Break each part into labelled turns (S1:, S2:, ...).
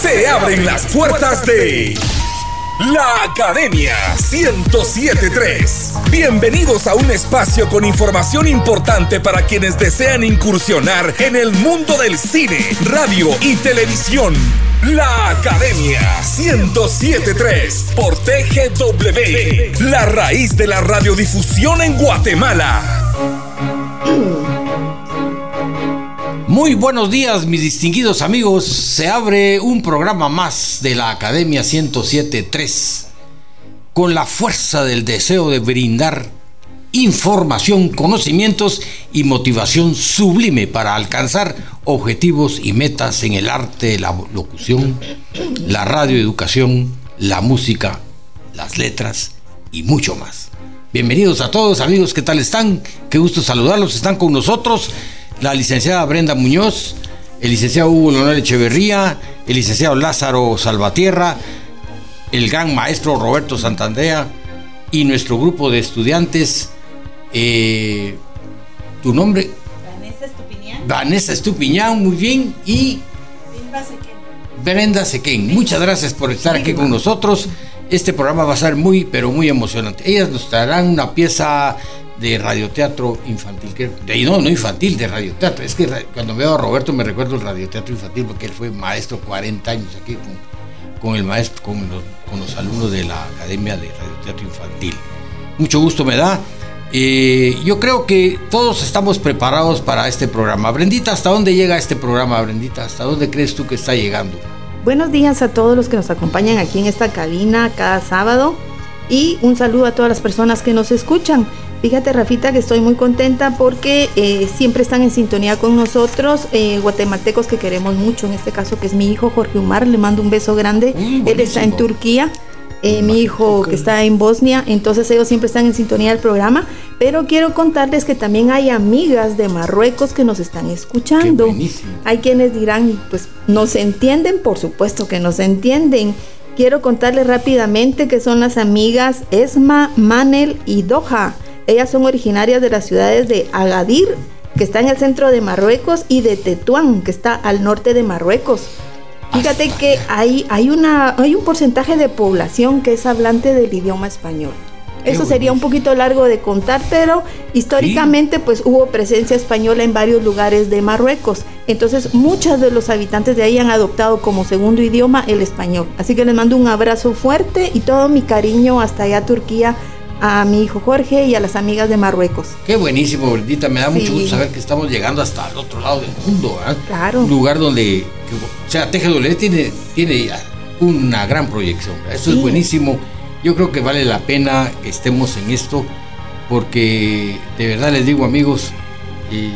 S1: Se abren las puertas de la Academia 1073. Bienvenidos a un espacio con información importante para quienes desean incursionar en el mundo del cine, radio y televisión. La Academia 1073 por TGW, la raíz de la radiodifusión en Guatemala.
S2: Muy buenos días, mis distinguidos amigos. Se abre un programa más de la Academia 1073 con la fuerza del deseo de brindar información, conocimientos y motivación sublime para alcanzar objetivos y metas en el arte, la locución, la radioeducación, la música, las letras y mucho más. Bienvenidos a todos amigos, ¿qué tal están? Qué gusto saludarlos, están con nosotros la licenciada Brenda Muñoz, el licenciado Hugo Leonel Echeverría, el licenciado Lázaro Salvatierra, el gran maestro Roberto Santandrea y nuestro grupo de estudiantes. Eh, ¿Tu nombre?
S3: Vanessa Estupiñán.
S2: Vanessa Estupiñán, muy bien. Y Brenda Sequén. Muchas gracias por estar aquí con nosotros. Este programa va a ser muy, pero muy emocionante. Ellas nos traerán una pieza de radioteatro infantil, que, de, no, no infantil, de radioteatro. Es que cuando veo a Roberto me recuerdo el radioteatro infantil porque él fue maestro 40 años aquí con, el maestro, con los, con los, alumnos de la Academia de Radioteatro Infantil. Mucho gusto me da. Eh, yo creo que todos estamos preparados para este programa. Brendita, ¿hasta dónde llega este programa, Brendita? ¿Hasta dónde crees tú que está llegando?
S3: Buenos días a todos los que nos acompañan aquí en esta cabina cada sábado y un saludo a todas las personas que nos escuchan. Fíjate, Rafita, que estoy muy contenta porque eh, siempre están en sintonía con nosotros, eh, guatemaltecos que queremos mucho, en este caso que es mi hijo Jorge Umar, le mando un beso grande. Él está en Turquía. Eh, mi hijo que está en Bosnia, entonces ellos siempre están en sintonía del programa, pero quiero contarles que también hay amigas de Marruecos que nos están escuchando. Hay quienes dirán, pues nos entienden, por supuesto que nos entienden. Quiero contarles rápidamente que son las amigas Esma, Manel y Doha. Ellas son originarias de las ciudades de Agadir, que está en el centro de Marruecos, y de Tetuán, que está al norte de Marruecos. Fíjate que hay, hay, una, hay un porcentaje de población que es hablante del idioma español. Eso sería un poquito largo de contar, pero históricamente pues hubo presencia española en varios lugares de Marruecos. Entonces muchos de los habitantes de ahí han adoptado como segundo idioma el español. Así que les mando un abrazo fuerte y todo mi cariño hasta allá Turquía a mi hijo Jorge y a las amigas de Marruecos.
S2: Qué buenísimo, Brendita. Me da mucho gusto saber que estamos llegando hasta el otro lado del mundo.
S3: Claro.
S2: Un lugar donde, o sea, TGW tiene, tiene una gran proyección. Esto es buenísimo. Yo creo que vale la pena que estemos en esto porque de verdad les digo amigos, eh,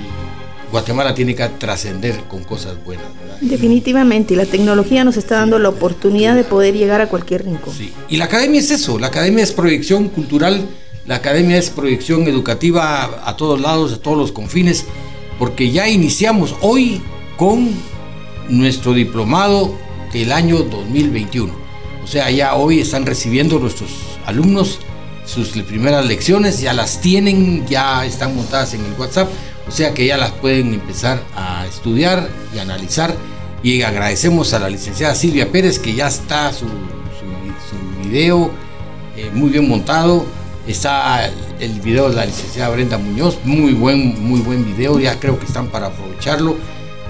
S2: Guatemala tiene que trascender con cosas buenas.
S3: Definitivamente, y la tecnología nos está dando la oportunidad de poder llegar a cualquier rincón.
S2: Sí. Y la academia es eso, la academia es proyección cultural, la academia es proyección educativa a, todos lados, a todos los confines, porque ya iniciamos hoy con nuestro diplomado del año 2021. O sea, ya hoy están recibiendo nuestros alumnos sus primeras lecciones, ya las tienen, ya están montadas en el WhatsApp o sea que ya las pueden empezar a estudiar y analizar. Y agradecemos a la licenciada Silvia Pérez que ya está su, video eh, muy bien montado. Está el video de la licenciada Brenda Muñoz, muy buen, muy buen video, ya creo que están para aprovecharlo.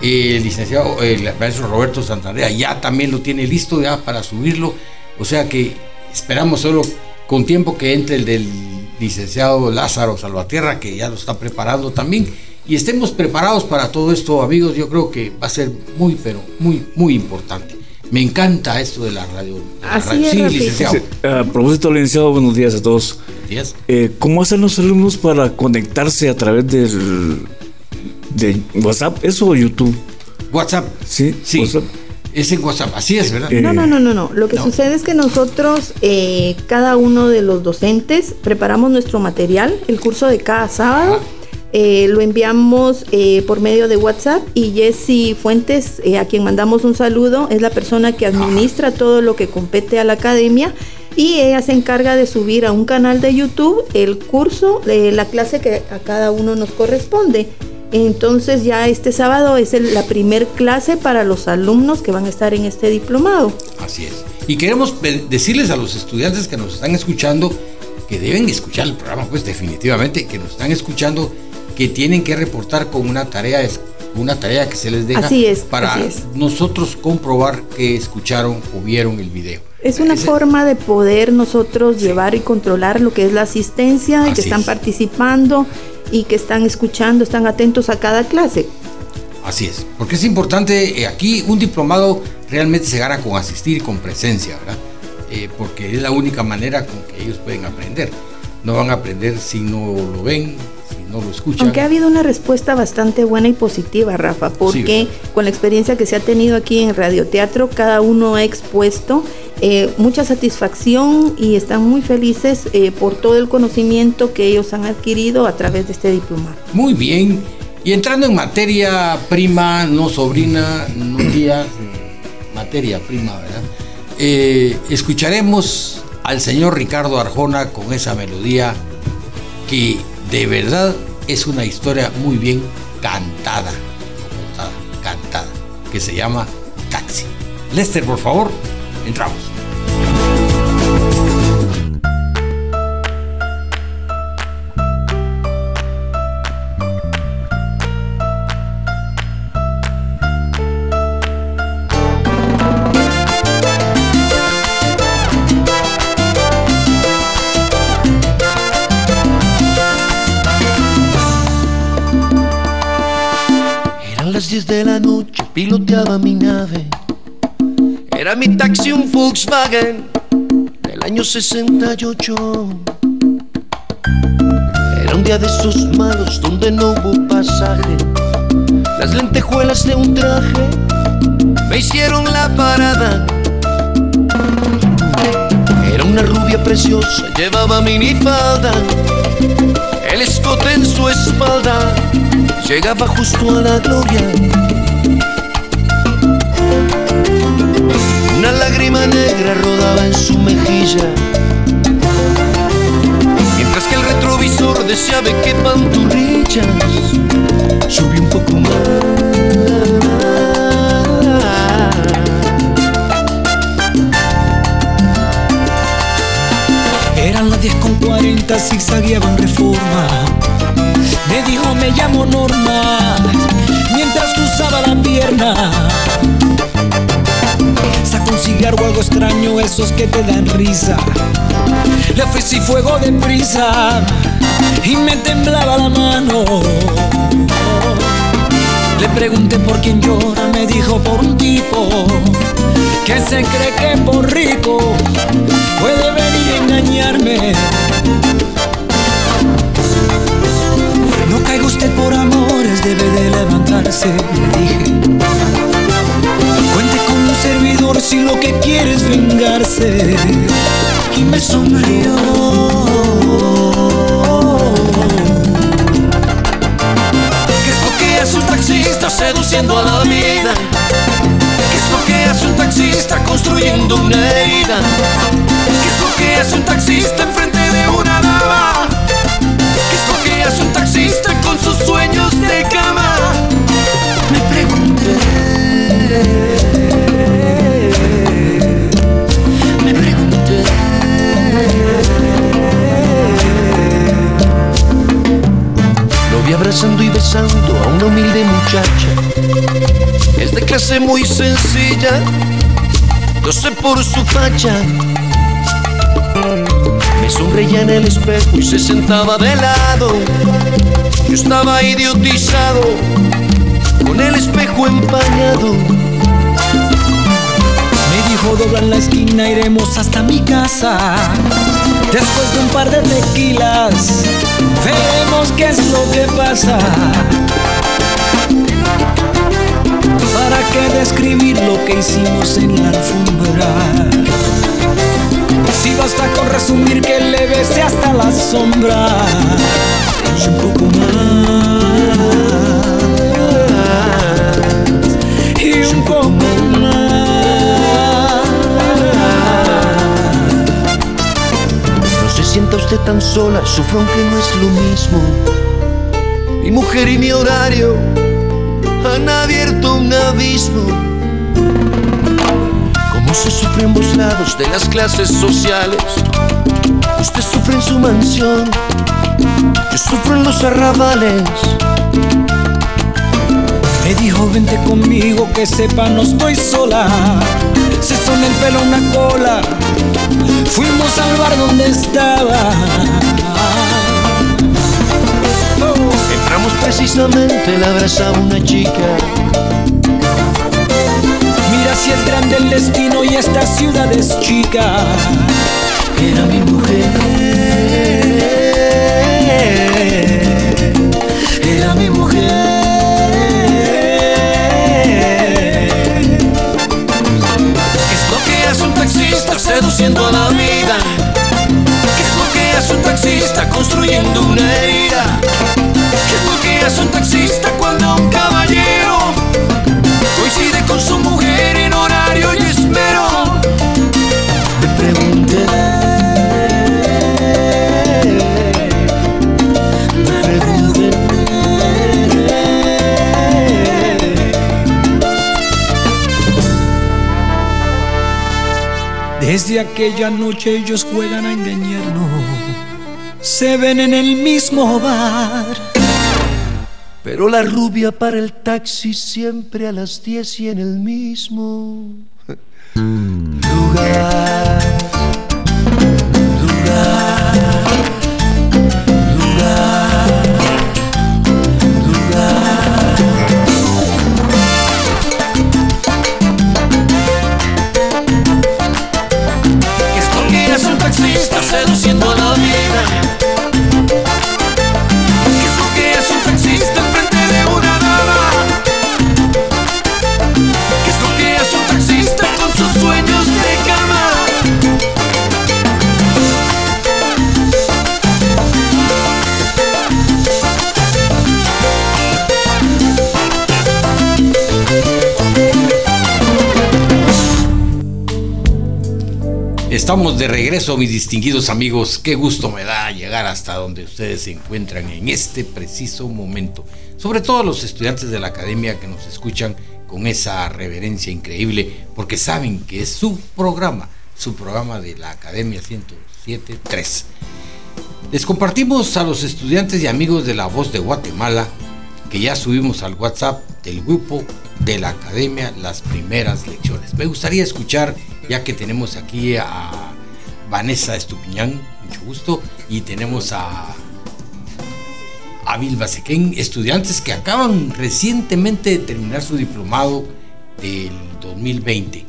S2: El licenciado, el maestro Roberto Santander ya también lo tiene listo ya para subirlo. O sea que esperamos solo con tiempo que entre el del licenciado Lázaro Salvatierra, que ya lo está preparando también. Y estemos preparados para todo esto, amigos. Yo creo que va a ser muy, pero muy, muy importante. Me encanta esto de la radio.
S3: Así Sí, licenciado.
S4: a propósito, licenciado, buenos días a todos.
S2: Días.
S4: Eh, ¿Cómo hacen los alumnos para conectarse a través del, de WhatsApp, eso o YouTube?
S2: WhatsApp.
S4: Sí,
S2: sí. WhatsApp. Es en WhatsApp, así es, ¿verdad?
S3: no, no, no, no, no. Lo que sucede es que nosotros, eh, cada uno de los docentes, preparamos nuestro material, el curso de cada sábado. Eh, lo enviamos eh, por medio de WhatsApp y Jessy Fuentes, a quien mandamos un saludo, es la persona que administra todo lo que compete a la academia y ella se encarga de subir a un canal de YouTube el curso de la clase que a cada uno nos corresponde. Entonces ya este sábado es el- la primer clase para los alumnos que van a estar en este diplomado.
S2: Así es. Y queremos decirles a los estudiantes que nos están escuchando que deben escuchar el programa, pues definitivamente, que nos están escuchando, que tienen que reportar con una tarea, una tarea que se les deja
S3: Así es,
S2: para
S3: así es.
S2: nosotros comprobar que escucharon o vieron el video.
S3: Es una
S2: Ese-
S3: forma de poder nosotros llevar y controlar lo que es la asistencia, y que están
S2: es.
S3: participando y que están escuchando, están atentos a cada clase.
S2: Así es, porque es importante, eh, aquí un diplomado realmente se gana con asistir con presencia, ¿verdad? Eh, porque es la única manera con que ellos pueden aprender. No van a aprender si no lo ven, no lo escuchan.
S3: Aunque ha habido una respuesta bastante buena y positiva, Rafa, porque con la experiencia que se ha tenido aquí en Radioteatro, cada uno ha expuesto eh, mucha satisfacción y están muy felices eh, por todo el conocimiento que ellos han adquirido a través de este diplomado.
S2: Muy bien. Y entrando en materia prima, no sobrina, no tía, materia prima, ¿verdad? Eh, escucharemos al señor Ricardo Arjona con esa melodía que de verdad es una historia muy bien cantada, no cantada, que se llama Taxi. Lester, por favor, entramos.
S5: Piloteaba mi nave. Era mi taxi un Volkswagen del año 68. Era un día de esos malos donde no hubo pasaje. Las lentejuelas de un traje me hicieron la parada. Era una rubia preciosa, llevaba minifalda, el escote en su espalda llegaba justo a la gloria. Una lágrima negra rodaba en su mejilla, mientras que el retrovisor deseaba que panturrillas subió un poco más.
S6: Eran las 10 con 40, zigzagueaba en reforma. Me dijo, me llamo Norma, mientras cruzaba la pierna. Sacó un algo extraño, esos que te dan risa. Le ofrecí fuego de prisa y me temblaba la mano. Le pregunté por quién llora, me dijo por un tipo que se cree que por rico puede venir a engañarme. No caiga usted por amores, debe de levantarse, le dije. Cuente con un servidor si lo que quiere es vengarse. Y me sonrió.
S5: ¿Qué es lo que hace un taxista seduciendo a la vida? ¿Qué es lo que hace un taxista construyendo una herida? ¿Qué es lo que hace un taxista enfrente de una dama? ¿Qué es lo que hace un taxista con sus sueños Muy sencilla, lo sé por su facha. Me sonreía en el espejo y se sentaba de lado. Yo estaba idiotizado, con el espejo empañado.
S6: Me dijo dobla en la esquina, iremos hasta mi casa. Después de un par de tequilas, veremos qué es lo que pasa. ¿Para qué describir lo que hicimos en la alfombra? Si basta con resumir que le besé hasta la sombra y un poco más y un poco más.
S5: No se sienta usted tan sola, sufro aunque no es lo mismo. Mi mujer y mi horario han abierto un abismo. Como se sufre ambos lados de las clases sociales. Usted sufre en su mansión, yo sufro en los arrabales.
S6: Me dijo vente conmigo que sepa no estoy sola Se son el pelo una cola Fuimos al bar donde estaba
S5: Entramos precisamente, la abrazaba una chica
S6: Mira si es grande el destino y esta ciudad es chica
S5: Era mi mujer Era mi mujer seduciendo a la vida? ¿Qué es lo que hace un taxista construyendo una herida? ¿Qué es un taxista cuando un caballero coincide con su mujer en horario y esmero? Me pregunté.
S6: Desde aquella noche ellos juegan a engañarnos, se ven en el mismo bar.
S5: Pero la rubia para el taxi siempre a las 10 y en el mismo
S2: Estamos de regreso, mis distinguidos amigos. Qué gusto me da llegar hasta donde ustedes se encuentran en este preciso momento. Sobre todo los estudiantes de la academia que nos escuchan con esa reverencia increíble, porque saben que es su programa, su programa de la Academia 107.3. Les compartimos a los estudiantes y amigos de La Voz de Guatemala que ya subimos al WhatsApp del grupo de la Academia las primeras lecciones. Me gustaría escuchar ya que tenemos aquí a Vanessa Estupiñán, mucho gusto, y tenemos a, a Vilma Sequén, estudiantes que acaban recientemente de terminar su diplomado del 2020.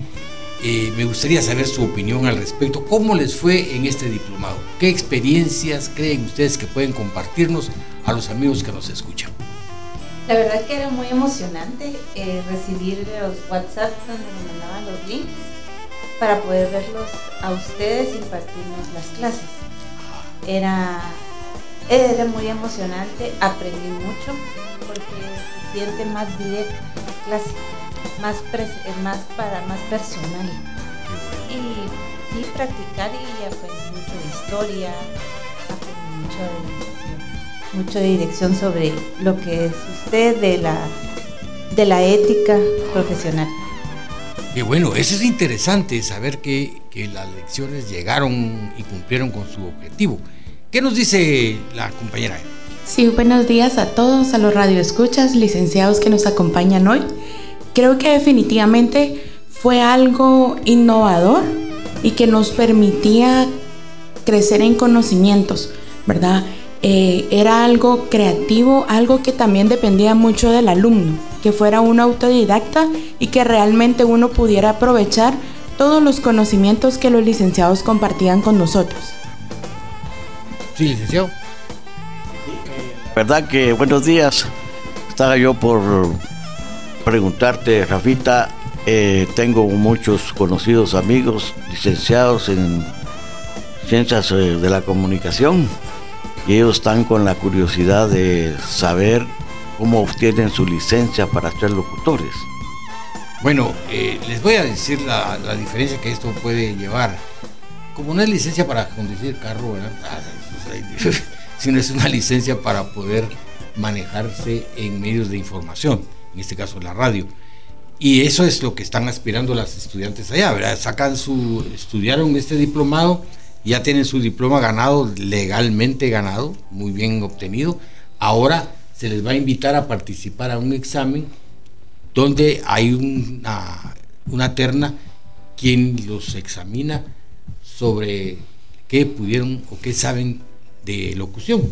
S2: Eh, me gustaría saber su opinión al respecto. ¿Cómo les fue en este diplomado? ¿Qué experiencias creen ustedes que pueden compartirnos a los amigos que nos escuchan?
S7: La verdad que era muy emocionante eh, recibir los WhatsApp donde me mandaban los links para poder verlos a ustedes y impartirnos las clases. Era, era muy emocionante, aprendí mucho porque se siente más directa la clase, más, más, para, más personal. Y sí, practicar y aprendí mucho de historia, aprendí mucho de, mucho de dirección sobre lo que es usted de la, de la ética profesional.
S2: Que bueno, eso es interesante, saber que, las lecciones llegaron y cumplieron con su objetivo. ¿Qué nos dice la compañera?
S8: Sí, buenos días a todos, a los radioescuchas, licenciados que nos acompañan hoy. Creo que definitivamente fue algo innovador y que nos permitía crecer en conocimientos, ¿verdad? Eh, era algo creativo, algo que también dependía mucho del alumno que fuera un autodidacta y que realmente uno pudiera aprovechar todos los conocimientos que los licenciados compartían con nosotros.
S2: Sí, licenciado.
S9: Verdad que buenos días. Estaba yo por preguntarte, Rafita, eh, tengo muchos conocidos amigos licenciados en ciencias eh, de la comunicación y ellos están con la curiosidad de saber cómo obtienen su licencia para ser locutores.
S2: Bueno, eh, les voy a decir la, diferencia que esto puede llevar. Como no es licencia para conducir carro. Ah, sino es una licencia para poder manejarse en medios de información, en este caso la radio. Y eso es lo que están aspirando las estudiantes allá, ¿verdad? Sacan su, estudiaron este diplomado, ya tienen su diploma ganado, legalmente ganado, muy bien obtenido. Ahora se les va a invitar a participar a un examen donde hay una, una terna quien los examina sobre qué pudieron o qué saben de locución.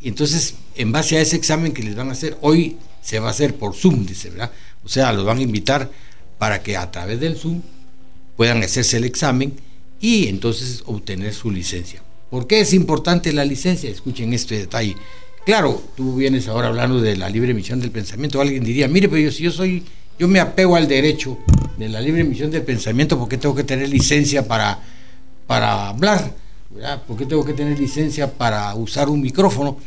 S2: Y entonces, en base a ese examen que les van a hacer, hoy se va a hacer por Zoom, dice, ¿verdad? O sea, los van a invitar para que a través del Zoom puedan hacerse el examen y entonces obtener su licencia. ¿Por qué es importante la licencia? Escuchen este detalle. Claro, tú vienes ahora hablando de la libre emisión del pensamiento. Alguien diría, mire, pero yo, si yo soy, yo me apego al derecho de la libre emisión del pensamiento, ¿por qué tengo que tener licencia para, para hablar? ¿Por qué tengo que tener licencia para usar un micrófono?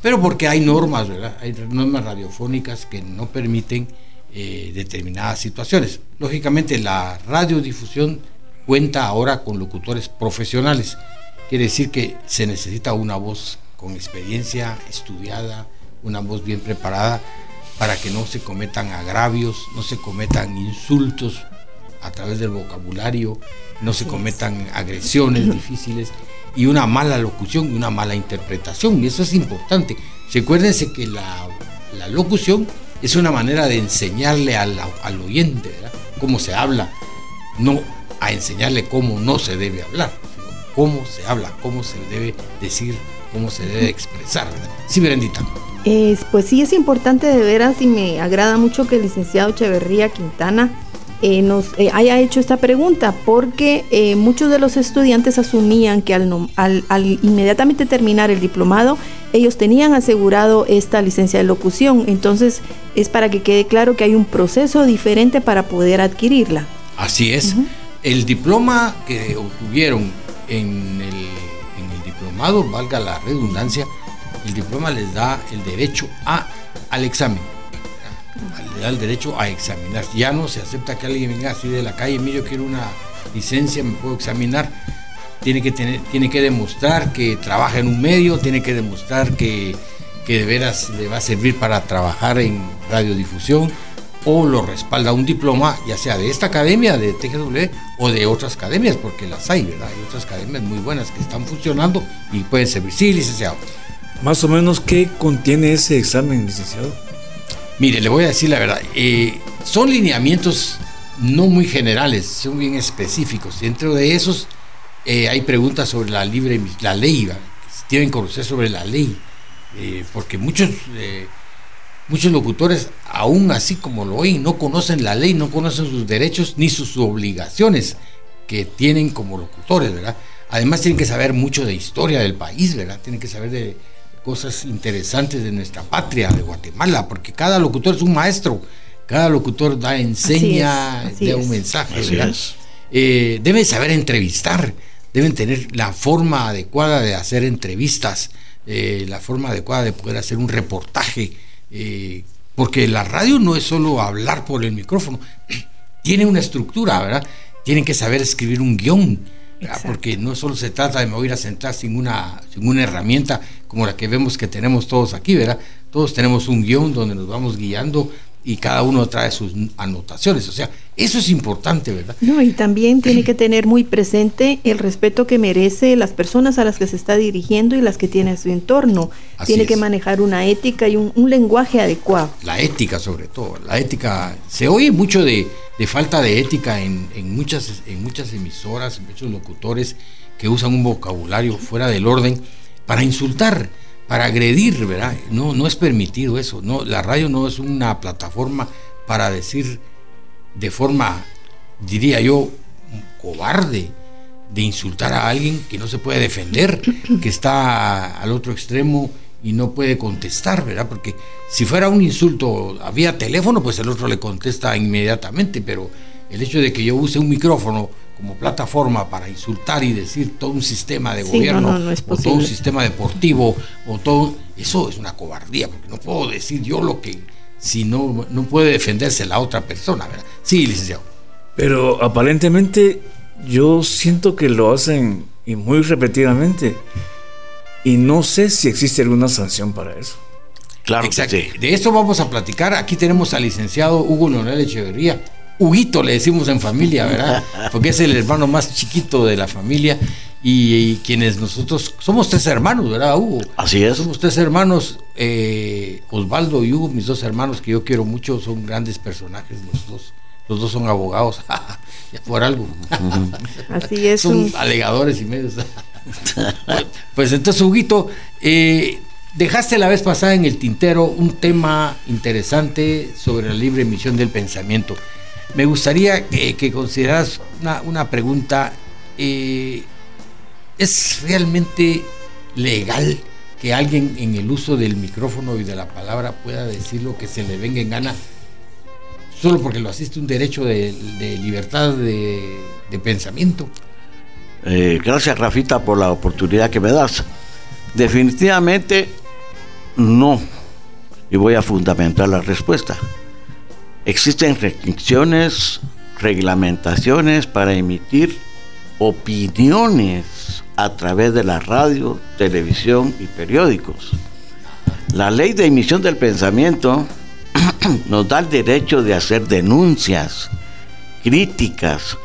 S2: Pero porque hay normas, ¿verdad? Hay normas radiofónicas que no permiten eh, determinadas situaciones. Lógicamente la radiodifusión cuenta ahora con locutores profesionales. Quiere decir que se necesita una voz con experiencia estudiada, una voz bien preparada para que no se cometan agravios, no se cometan insultos a través del vocabulario, no se cometan agresiones difíciles y una mala locución y una mala interpretación. Y eso es importante. Recuérdense que la, la locución es una manera de enseñarle al, oyente cómo se habla, no a enseñarle cómo no se debe hablar, sino cómo se habla, cómo se debe decir, cómo se debe expresar. Sí, Berendita.
S3: pues sí, es importante de veras y me agrada mucho que el licenciado Echeverría Quintana eh, nos eh, haya hecho esta pregunta, porque eh, muchos de los estudiantes asumían que al, al, inmediatamente terminar el diplomado, ellos tenían asegurado esta licencia de locución. Entonces, es para que quede claro que hay un proceso diferente para poder adquirirla.
S2: Así es. El diploma que obtuvieron en el valga la redundancia, el diploma les da el derecho a, al examen le da el derecho a examinar. Ya no se acepta que alguien venga así de la calle, mire, yo quiero una licencia, me puedo examinar. Tiene que, tener, tiene que demostrar que trabaja en un medio, tiene que demostrar que, que de veras le va a servir para trabajar en radiodifusión o lo respalda un diploma, ya sea de esta academia, de TGW o de otras academias, porque las hay, ¿verdad? Hay otras academias muy buenas que están funcionando y pueden servir. Sí, licenciado.
S4: Más o menos, ¿qué contiene ese examen, licenciado?
S2: Mire, le voy a decir la verdad. Eh, son lineamientos no muy generales, son bien específicos. Dentro de esos eh, hay preguntas sobre la libre la ley, tienen que conocer sobre la ley, eh, porque muchos muchos locutores, aún así como lo oyen, no conocen la ley, no conocen sus derechos ni sus obligaciones que tienen como locutores, ¿verdad? Además tienen que saber mucho de historia del país, ¿verdad? Tienen que saber de cosas interesantes de nuestra patria, de Guatemala, porque cada locutor es un maestro, cada locutor da, enseña, da un mensaje, eh, deben saber entrevistar, deben tener la forma adecuada de hacer entrevistas, eh, la forma adecuada de poder hacer un reportaje, eh, porque la radio no es solo hablar por el micrófono, tiene una estructura, ¿verdad? Tienen que saber escribir un guion, porque no solo se trata de mover a sentar sin una, sin una herramienta como la que vemos que tenemos todos aquí, ¿verdad? Todos tenemos un guion donde nos vamos guiando y cada uno trae sus anotaciones. O sea, eso es importante, ¿verdad?
S3: No, y también tiene que tener muy presente el respeto que merece las personas a las que se está dirigiendo y las que tiene a su entorno. tiene que manejar una ética y un, lenguaje adecuado.
S2: La ética, sobre todo. La ética. Se oye mucho de, falta de ética en, muchas, en muchas emisoras, en muchos locutores que usan un vocabulario fuera del orden para insultar para agredir, ¿verdad? No, no es permitido eso. No, la radio no es una plataforma para decir de forma, diría yo, cobarde, de insultar a alguien que no se puede defender, que está al otro extremo y no puede contestar, ¿verdad? Porque si fuera un insulto vía teléfono, pues el otro le contesta inmediatamente, pero el hecho de que yo use un micrófono como plataforma para insultar y decir todo un sistema de gobierno o todo un sistema deportivo o todo eso es una cobardía porque no puedo decir yo lo que si no no puede defenderse la otra persona ¿verdad? sí licenciado
S4: pero aparentemente yo siento que lo hacen y muy repetidamente y no sé si existe alguna sanción para eso
S9: Claro que
S2: Exacto.
S9: sí.
S2: De esto vamos a platicar. Aquí tenemos al licenciado Hugo Leonel Echeverría. Huguito le decimos en familia, ¿verdad? Porque es el hermano más chiquito de la familia. Y, y quienes nosotros somos tres hermanos, ¿verdad, Hugo?
S9: Así es.
S2: Somos tres hermanos, eh, Osvaldo y Hugo, mis dos hermanos que yo quiero mucho, son grandes personajes los dos. Los dos son abogados, por algo.
S3: Así es.
S2: son
S3: un-
S2: alegadores y medios. pues entonces, Huguito, eh, dejaste la vez pasada en el tintero un tema interesante sobre la libre emisión del pensamiento. Me gustaría que, que consideraras una, una pregunta. eh, ¿Es realmente legal que alguien en el uso del micrófono y de la palabra pueda decir lo que se le venga en gana solo porque lo asiste un derecho de, libertad de, de pensamiento?
S9: Eh, gracias, Rafita, por la oportunidad que me das. Definitivamente no. Y voy a fundamentar la respuesta. Existen restricciones, reglamentaciones para emitir opiniones a través de la radio, televisión y periódicos. La ley de emisión del pensamiento nos da el derecho de hacer denuncias, críticas,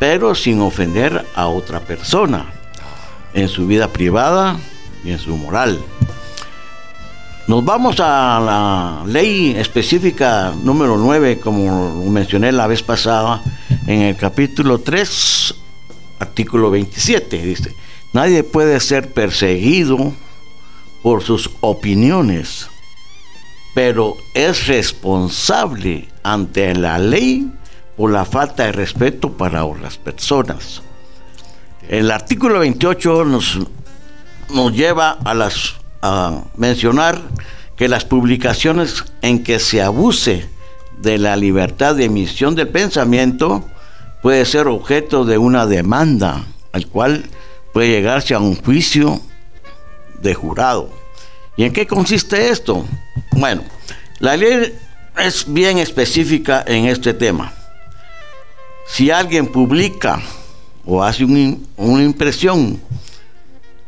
S9: pero sin ofender a otra persona en su vida privada y en su moral. Nos vamos a la ley específica número 9, como mencioné la vez pasada, en el capítulo 3, artículo 27, dice, nadie puede ser perseguido por sus opiniones, pero es responsable ante la ley por la falta de respeto para las personas. El artículo 28 nos, nos lleva a, las, mencionar que las publicaciones en que se abuse de la libertad de emisión del pensamiento puede ser objeto de una demanda, al cual puede llegarse a un juicio de jurado. ¿Y en qué consiste esto? Bueno, la ley es bien específica en este tema. Si alguien publica o hace un- una impresión,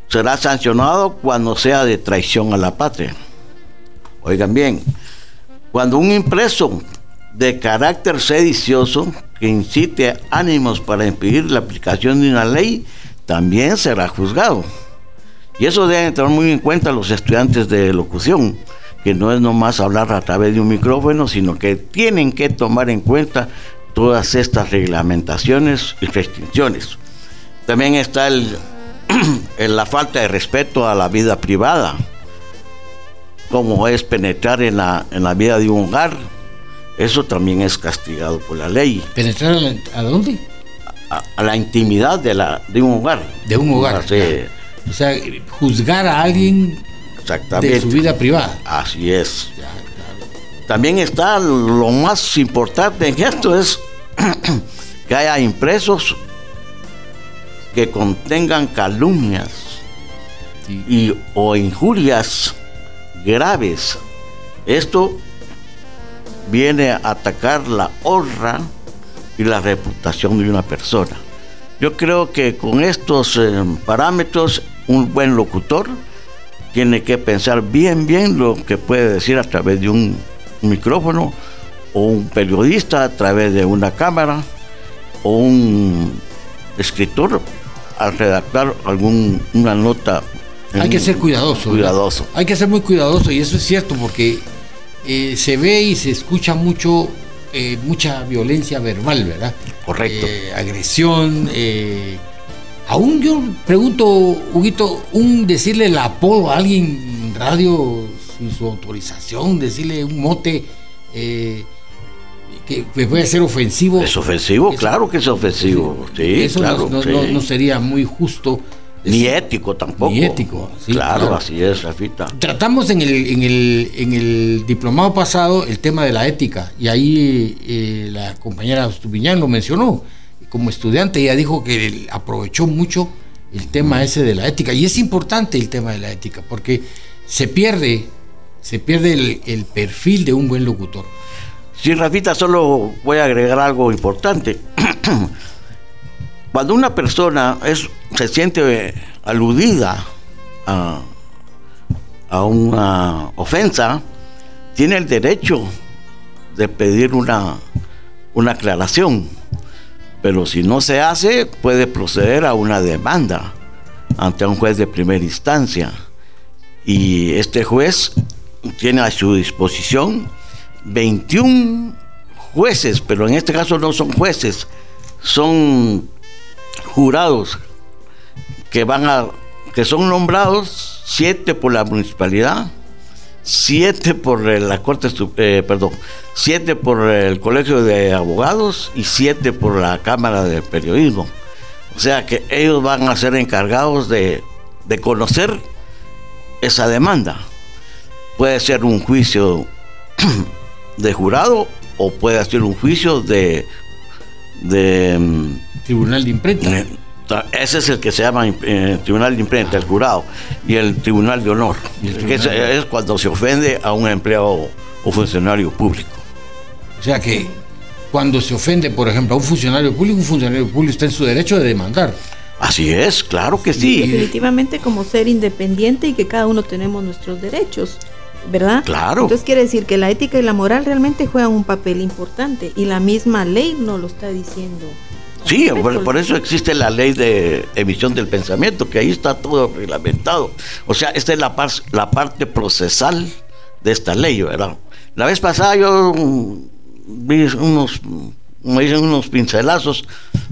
S9: será sancionado cuando sea de traición a la patria. Oigan bien, cuando un impreso de carácter sedicioso que incite ánimos para impedir la aplicación de una ley, también será juzgado. Y eso deben tener muy en cuenta los estudiantes de locución, que no es nomás hablar a través de un micrófono, sino que tienen que tomar en cuenta todas estas reglamentaciones y restricciones. También está el, en la falta de respeto a la vida privada, como es penetrar en la, en la vida de un hogar. Eso también es castigado por la ley.
S2: ¿Penetrar a, la- a dónde?
S9: A, a la intimidad de, la, de un hogar.
S2: De un hogar. O sea, juzgar a alguien de su vida privada.
S9: Así es. También está lo más importante en esto es que haya impresos que contengan calumnias y, o injurias graves. Esto viene a atacar la honra y la reputación de una persona. Yo creo que con estos eh, parámetros un buen locutor tiene que pensar bien, bien lo que puede decir a través de un micrófono o un periodista a través de una cámara o un escritor al redactar algún una nota.
S2: Hay que ser cuidadoso. ¿verdad?
S9: Cuidadoso.
S2: Hay que ser muy cuidadoso y eso es cierto porque eh, se ve y se escucha mucho, eh, mucha violencia verbal, ¿verdad?
S9: Correcto.
S2: Eh, agresión. aún yo pregunto, Huguito, un decirle el apodo a alguien en radio sin su autorización, decirle un mote que puede ser ofensivo.
S9: Es ofensivo,
S2: Eso-
S9: claro que es ofensivo. Sí,
S2: eso
S9: claro.
S2: no,
S9: sí.
S2: no- no sería muy justo.
S9: Ni ético tampoco.
S2: Ni ético, sí,
S9: claro,
S2: claro.
S9: así es, Rafita.
S2: Tratamos en el, en el, en el diplomado pasado el tema de la ética y ahí eh, la compañera Estupiñán lo mencionó. Como estudiante ella dijo que aprovechó mucho el tema ese de la ética y es importante el tema de la ética porque se pierde, se pierde el, el perfil de un buen locutor.
S9: Sí, Rafita, solo voy a agregar algo importante. Cuando una persona es, se siente aludida a, a una ofensa, tiene el derecho de pedir una, una aclaración. Pero si no se hace, puede proceder a una demanda ante un juez de primera instancia. Y este juez tiene a su disposición 21 jueces, pero en este caso no son jueces, son jurados que van a que son nombrados siete por la municipalidad, siete por la corte, eh, perdón, siete por el colegio de abogados y siete por la cámara de periodismo. O sea que ellos van a ser encargados de, de conocer esa demanda. Puede ser un juicio de jurado o puede ser un juicio de, de
S2: mm, tribunal de imprenta.
S9: Ese es el que se llama eh, Tribunal de Imprenta, el jurado, y el Tribunal de Honor, que es, cuando se ofende a un empleado o funcionario público.
S2: O sea que cuando se ofende, por ejemplo, a un funcionario público, un funcionario público está en su derecho de demandar.
S9: Así es, claro que sí.
S3: Definitivamente como ser independiente y que cada uno tenemos nuestros derechos. ¿Verdad?
S9: Claro.
S3: Entonces quiere decir que la ética y la moral realmente juegan un papel importante y la misma ley no lo está diciendo.
S9: Sí, por, eso existe la ley de emisión del pensamiento, que ahí está todo reglamentado. O sea, esta es la, la parte procesal de esta ley, ¿verdad? La vez pasada yo vi unos, me dicen unos pincelazos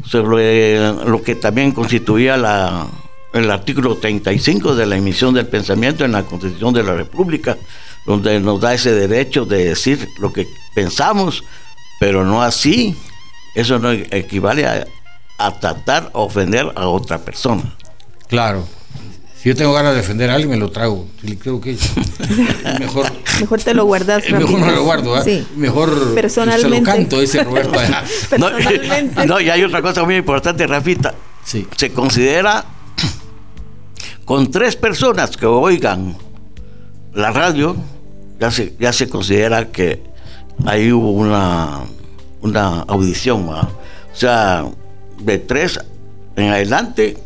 S9: sobre lo que también constituía la, el artículo 35 de la emisión del pensamiento en la Constitución de la República, donde nos da ese derecho de decir lo que pensamos, pero no así. Eso no equivale a, tratar o ofender a otra persona.
S2: Claro. Si yo tengo ganas de defender a alguien, me lo trago. Creo que
S3: mejor. Mejor te lo guardas.
S2: Mejor no lo guardo. ¿eh? Mejor
S3: Personalmente. se
S2: lo canto, ese Roberto.
S9: no, no, y hay otra cosa muy importante, Rafita.
S2: Sí.
S9: Se considera con tres personas que oigan la radio, ya se, ya se considera que ahí hubo una, una audición. O sea, de tres en adelante.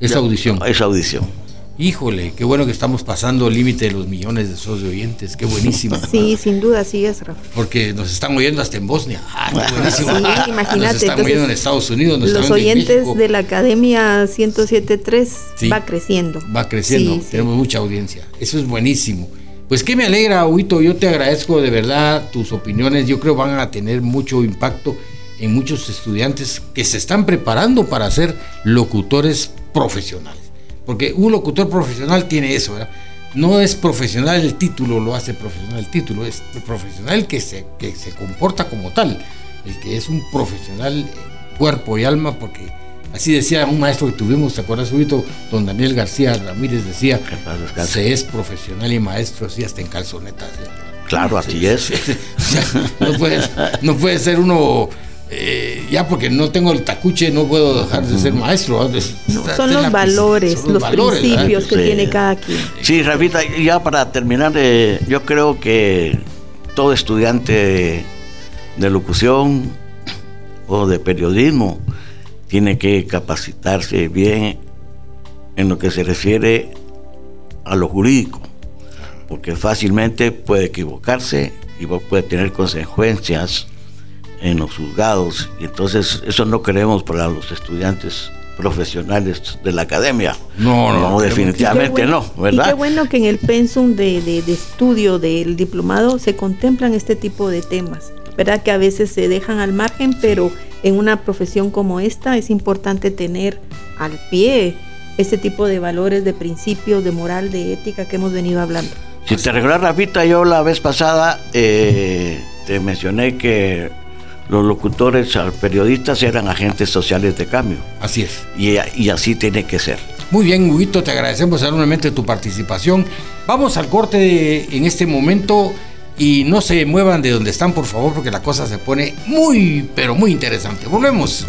S2: Esa audición.
S9: Esa audición.
S2: Híjole, qué bueno que estamos pasando el límite de los millones de esos oyentes, qué buenísimo.
S3: Sí, sin duda, sí es, Rafa.
S2: Porque nos están oyendo hasta en Bosnia. Ah, qué buenísimo.
S3: Sí, imagínate. Nos
S2: están oyendo en Estados Unidos.
S3: los oyentes de la Academia 107.3 va creciendo.
S2: Va creciendo, tenemos mucha audiencia. Eso es buenísimo. Pues que me alegra, Huito, yo te agradezco de verdad tus opiniones, yo creo van a tener mucho impacto en muchos estudiantes que se están preparando para ser locutores profesionales. Porque un locutor profesional tiene eso, ¿verdad? No es profesional el título, lo hace profesional el título, es profesional que se, que se comporta como tal, el que es un profesional cuerpo y alma, porque así decía un maestro que tuvimos, ¿te acuerdas, Subito? Don Daniel García Ramírez decía, se es profesional y maestro así hasta en calzonetas.
S9: Claro, así es.
S2: no, puede, no puede ser uno eh, ya porque no tengo el tacuche no puedo dejar de ser maestro.
S3: son, los valores, los, principios que tiene cada quien.
S9: Sí, Rafita, ya para terminar, eh, yo creo que todo estudiante de locución o de periodismo tiene que capacitarse bien en lo que se refiere a lo jurídico, porque fácilmente puede equivocarse y puede tener consecuencias en los juzgados. Y entonces eso no queremos para los estudiantes profesionales de la academia.
S2: No, no,
S9: definitivamente no, ¿verdad?
S3: Y qué bueno que en el pensum de, de, estudio del diplomado se contemplan este tipo de temas, ¿verdad? Que a veces se dejan al margen, pero en una profesión como esta es importante tener al pie este tipo de valores, de principios, de moral, de ética que hemos venido hablando.
S9: Si te recuerdas, Rafita, yo la vez pasada eh, te mencioné que los locutores, periodistas eran agentes sociales de cambio.
S2: Así es.
S9: Y, así tiene que ser.
S2: Muy bien, Huguito, te agradecemos enormemente tu participación. Vamos al corte en este momento y no se muevan de donde están, por favor, porque la cosa se pone muy, pero muy interesante. Volvemos.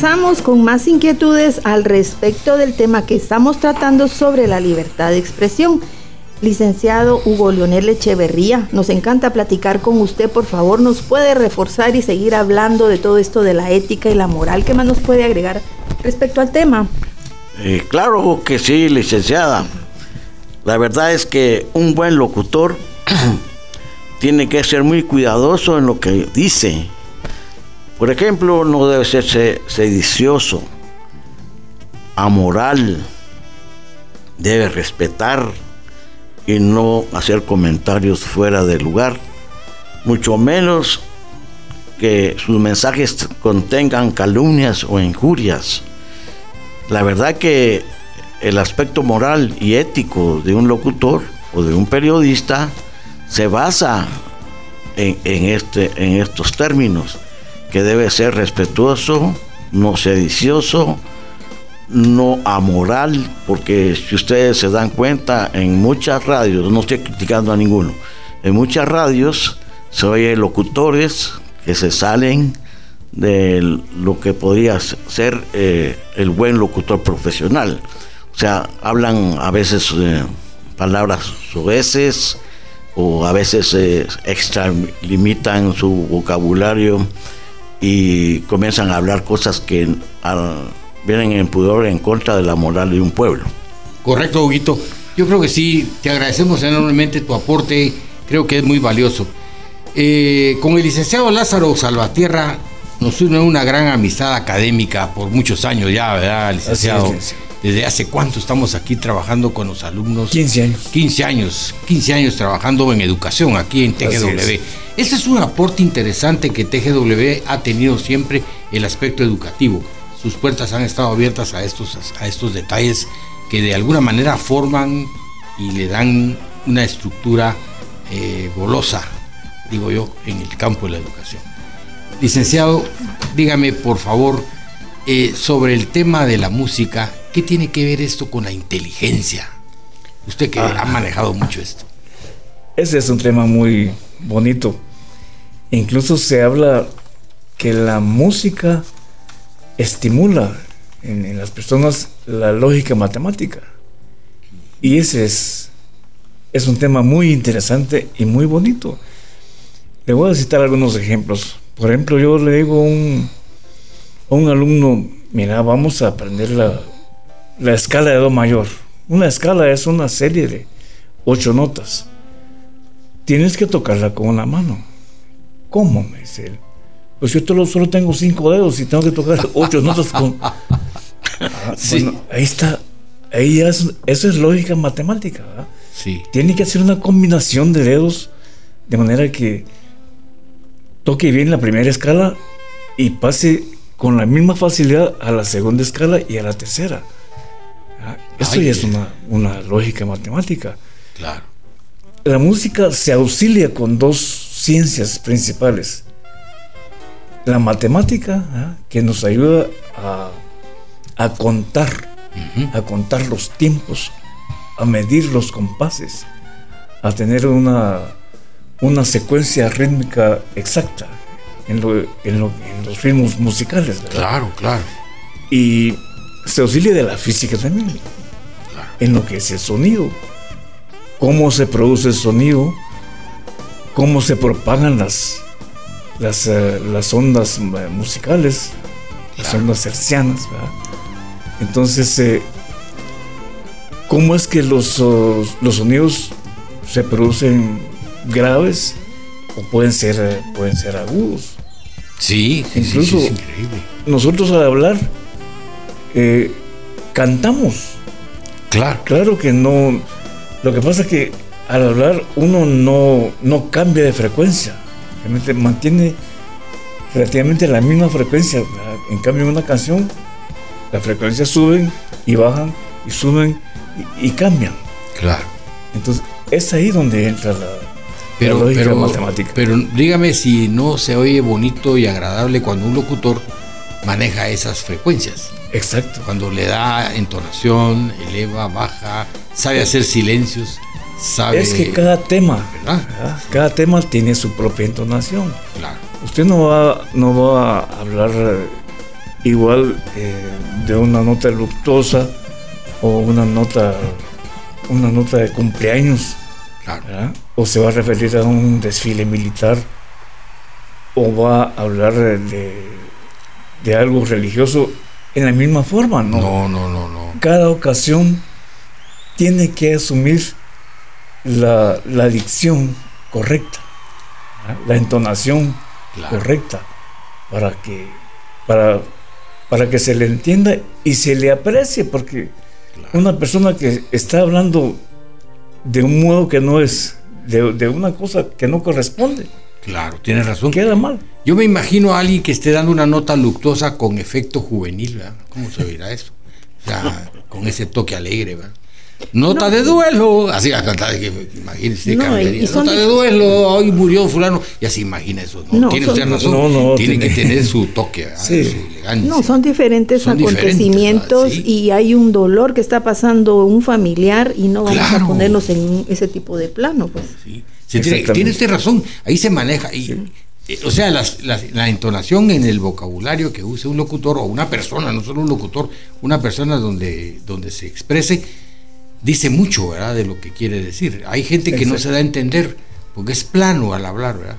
S3: Regresamos con más inquietudes al respecto del tema que estamos tratando sobre la libertad de expresión. Licenciado Hugo Leonel Echeverría, nos encanta platicar con usted. Por favor, nos puede reforzar y seguir hablando de todo esto de la ética y la moral. ¿Qué más nos puede agregar respecto al tema?
S9: Eh, claro que sí, licenciada. La verdad es que un buen locutor tiene que ser muy cuidadoso en lo que dice. Por ejemplo, no debe ser se- sedicioso, amoral, debe respetar y no hacer comentarios fuera de lugar, mucho menos que sus mensajes contengan calumnias o injurias. La verdad que el aspecto moral y ético de un locutor o de un periodista se basa en, en este, en estos términos, que debe ser respetuoso, no sedicioso, no amoral, porque si ustedes se dan cuenta, en muchas radios, no estoy criticando a ninguno, en muchas radios se oye locutores que se salen de lo que podría ser eh, el buen locutor profesional. O sea, hablan a veces eh, palabras soeces o a veces eh, extralimitan su vocabulario y comienzan a hablar cosas que vienen en pudor en contra de la moral de un pueblo.
S2: Correcto, Huguito. Yo creo que sí, te agradecemos enormemente tu aporte, creo que es muy valioso. Eh, con el licenciado Lázaro Salvatierra nos une una gran amistad académica por muchos años ya, ¿verdad, licenciado?
S4: Así es, licenciado.
S2: Desde hace cuánto estamos aquí trabajando con los alumnos.
S4: 15 años.
S2: 15 años, 15 años trabajando en educación aquí en TGW.
S4: es.
S2: Ese es un aporte interesante que TGW ha tenido siempre el aspecto educativo. Sus puertas han estado abiertas a estos, a estos detalles que de alguna manera forman y le dan una estructura eh, golosa, digo yo, en el campo de la educación. Licenciado, dígame por favor eh, sobre el tema de la música, ¿qué tiene que ver esto con la inteligencia? Usted que ha manejado mucho esto.
S4: Ese es un tema muy bonito. Incluso se habla que la música estimula en, en las personas la lógica matemática. Y ese es, es un tema muy interesante y muy bonito. Le voy a citar algunos ejemplos. Por ejemplo, yo le digo a un, a un alumno, mira, vamos a aprender la, la escala de Do mayor. Una escala es una serie de ocho notas. Tienes que tocarla con una mano. ¿Cómo? Me dice él. Pues yo solo, solo tengo cinco dedos y tengo que tocar ocho notas con... Ah,
S2: Sí.
S4: Bueno, ahí está. Ahí es, eso es lógica matemática. ¿verdad?
S2: Sí.
S4: Tiene que hacer una combinación de dedos de manera que toque bien la primera escala y pase con la misma facilidad a la segunda escala y a la tercera. Ah, Eso
S2: Ay,
S4: ya es
S2: eh.
S4: una, una lógica matemática.
S2: Claro.
S4: La música se auxilia con dos ciencias principales. La matemática, ¿ah? que nos ayuda a, a contar, a contar los tiempos, a medir los compases, a tener una, una secuencia rítmica exacta en, lo- en lo- en los ritmos musicales. ¿verdad?
S2: Claro, claro.
S4: Y se auxilia de la física también, en lo que es el sonido, cómo se produce el sonido, cómo se propagan las, las, eh, las ondas eh, musicales, las ondas hercianas, ¿verdad? Entonces, eh, ¿cómo es que los, oh, los sonidos se producen graves o pueden ser, pueden ser agudos?
S2: Sí, sí, sí,
S4: Incluso-
S2: sí, es increíble.
S4: Nosotros al hablar eh, cantamos.
S2: Claro.
S4: Claro que no. Lo que pasa es que al hablar uno no, no cambia de frecuencia. Realmente mantiene relativamente la misma frecuencia. En cambio, en una canción, las frecuencias suben y bajan y suben y, y cambian.
S2: Claro.
S4: Entonces, es ahí donde entra la,
S2: Pero,
S4: la lógica
S2: pero,
S4: matemática.
S2: pero dígame si no se oye bonito y agradable cuando un locutor maneja esas frecuencias.
S4: Exacto.
S2: Cuando le da entonación, eleva, baja, sabe hacer silencios, sabe.
S4: Es que cada tema,
S2: ¿verdad?
S4: ¿verdad? cada tema tiene su propia entonación.
S2: Claro.
S4: Usted no va, no va a hablar eh, igual eh, de una nota luctuosa o una nota, una nota de cumpleaños. ¿verdad? O se va a referir a un desfile militar o va a hablar de, de algo religioso en la misma forma, ¿no?
S2: No, no, no, no.
S4: Cada ocasión tiene que asumir la, la dicción correcta, ¿verdad? la entonación
S2: Claro.
S4: correcta, para que, para, para que se le entienda y se le aprecie, porque una persona que está hablando de un modo que no es, de, de una cosa que no corresponde,
S2: Claro, tienes razón.
S4: queda mal.
S2: Yo me imagino a alguien que esté dando una nota luctuosa con efecto juvenil, ¿verdad? ¿Cómo se oirá eso? O sea, con ese toque alegre, ¿verdad? Nota de duelo, así a cantar, que- imagínese,
S3: No, y son
S2: nota de duelo, hoy murió fulano, ya se imagina eso, ¿no?
S3: No,
S2: tiene
S3: son-
S2: usted razón,
S4: No, no,
S2: tiene que
S4: tiene-
S2: tener su toque.
S4: Sí.
S2: su elegancia.
S3: No, son diferentes
S2: Son
S3: acontecimientos y hay un dolor que está pasando un familiar y no vamos
S2: Claro.
S3: a ponernos en ese tipo de plano, pues.
S2: Sí. Se tiene, tiene usted razón, ahí se maneja. Y, eh, o sea, las- las- la entonación en el vocabulario que use un locutor o una persona, no solo un locutor, una persona donde, donde se exprese, dice mucho, ¿verdad? De lo que quiere decir. Hay gente que no se da a entender porque es plano al hablar, ¿verdad?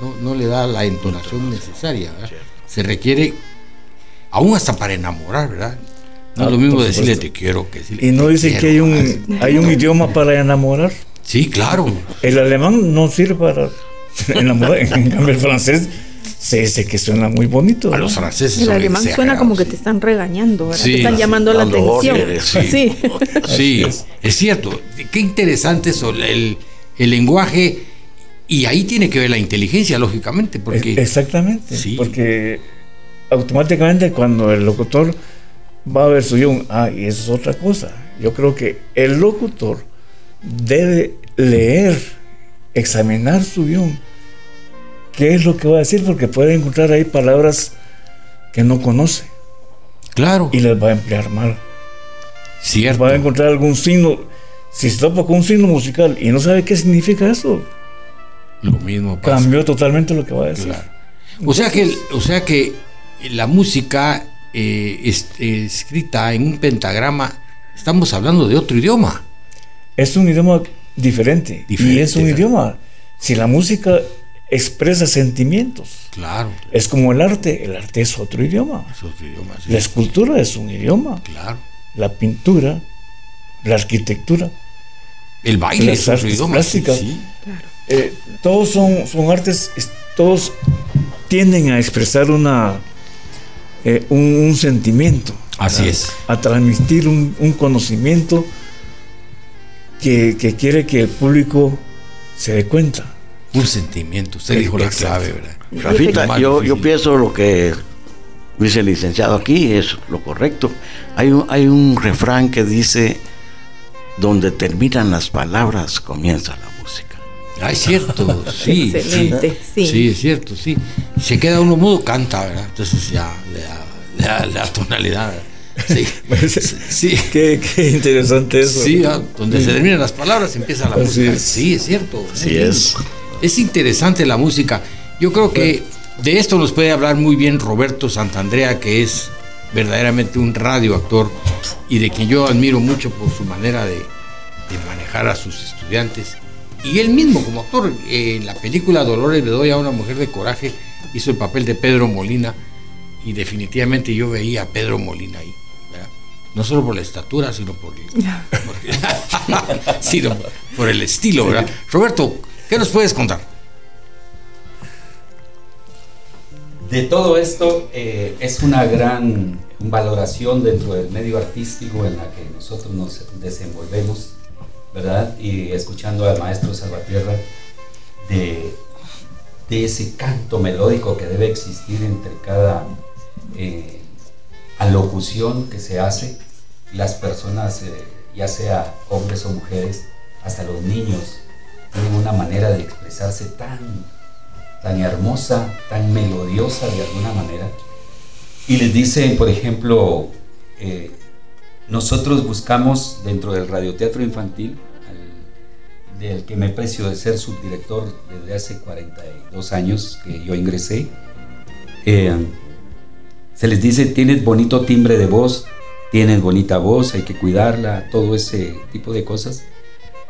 S2: No, no le da la entonación necesaria, ¿verdad? Se requiere, aún hasta para enamorar, ¿verdad? No
S4: Ah,
S2: es lo mismo decirle te quiero que decirle
S4: Y no
S2: "Te
S4: dicen que hay
S2: quiero",
S4: un,
S2: ¿verdad?
S4: hay un idioma para enamorar.
S2: Sí, claro.
S4: El alemán no sirve para enamorar, en cambio el francés se dice que suena muy bonito.
S2: A los franceses
S3: El alemán suena como que te están regañando, ¿verdad?
S2: Sí,
S3: te están
S2: sí,
S3: llamando la atención.
S2: sí.
S3: Sí.
S2: Sí, es cierto. Qué interesante eso, el, el lenguaje. Y ahí tiene que ver la inteligencia, lógicamente, porque
S4: Es- Exactamente.
S2: Sí.
S4: Porque automáticamente cuando el locutor va a ver su guion, ah, y eso es otra cosa. Yo creo que el locutor debe leer, examinar su guion. ¿Qué es lo que va a decir? Porque puede encontrar ahí palabras que no conoce
S2: claro,
S4: y las va a emplear mal.
S2: cierto.
S4: Va a encontrar algún signo. Si se topa con un signo musical y no sabe qué significa eso,
S2: Lo mismo pasa.
S4: cambió totalmente lo que va a decir.
S2: Claro. O sea que, o sea que la música eh, es- eh, escrita en un pentagrama, estamos hablando de otro idioma.
S4: Es un idioma diferente.
S2: Diferente,
S4: y es un idioma. Si la música expresa sentimientos,
S2: Claro,
S4: es como el arte. El arte es otro idioma.
S2: es otro idioma. sí.
S4: La escultura es un idioma.
S2: Claro.
S4: La pintura, la arquitectura,
S2: El baile
S4: Las
S2: es otro
S4: artes
S2: idioma.
S4: plásticas.
S2: sí.
S4: eh, todos son, son artes, es- todos tienden a expresar una, eh, un, un sentimiento.
S2: Así es.
S4: A transmitir un, un conocimiento que, que quiere que el público se dé cuenta.
S2: Un sentimiento. Usted dijo la clave, ¿verdad?
S9: Rafita, yo, yo pienso lo que dice el licenciado aquí es lo correcto. Hay un, hay un refrán que dice, donde terminan las palabras, comienza la música.
S2: Ah, es cierto, sí.
S3: Excelente, sí.
S2: Sí, es cierto, sí. Se queda uno mudo, canta, ¿verdad? Entonces ya le da, le da la tonalidad. ¿verdad? Sí, sí,
S4: Qué, qué interesante eso.
S2: sí, ah, donde se terminan las palabras empieza la
S4: Así
S2: música.
S4: es.
S2: Sí, es cierto. Bien.
S9: es.
S2: Es interesante la música. Yo creo que de esto nos puede hablar muy bien Roberto Santandrea, que es verdaderamente un radioactor y de quien yo admiro mucho por su manera de, de manejar a sus estudiantes. Y él mismo como actor, eh, en la película Dolores Bedoya, una mujer de coraje, hizo el papel de Pedro Molina y definitivamente yo veía a Pedro Molina ahí. No solo por la estatura, sino por por- sino por el estilo, ¿verdad? Roberto, ¿qué nos puedes contar?
S10: De todo esto eh, es una gran valoración dentro del medio artístico en la que nosotros nos desenvolvemos, ¿verdad? Y escuchando al maestro Salvatierra de, de ese canto melódico que debe existir entre cada eh, alocución que se hace, las personas, eh, ya sea hombres o mujeres, hasta los niños, tienen una manera de expresarse tan tan hermosa, tan melodiosa de alguna manera. Y les dice, por ejemplo, eh, nosotros buscamos dentro del radioteatro infantil, del que me precio de ser subdirector desde hace 42 años que yo ingresé, eh, Se les dice, tienes bonito timbre de voz, tienes bonita voz, hay que cuidarla, todo ese tipo de cosas.